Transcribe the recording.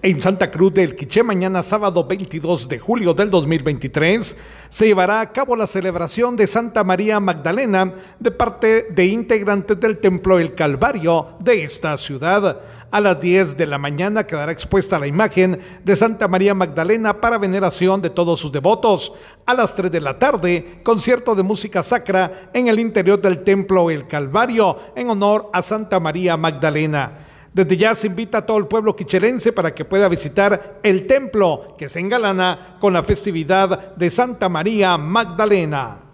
En Santa Cruz del Quiché, mañana sábado 22 de julio del 2023, se llevará a cabo la celebración de Santa María Magdalena de parte de integrantes del Templo El Calvario de esta ciudad. A las 10 de la mañana quedará expuesta la imagen de Santa María Magdalena para veneración de todos sus devotos. A las 3 de la tarde, concierto de música sacra en el interior del Templo El Calvario en honor a Santa María Magdalena. Desde ya se invita a todo el pueblo quichelense para que pueda visitar el templo que se engalana con la festividad de Santa María Magdalena.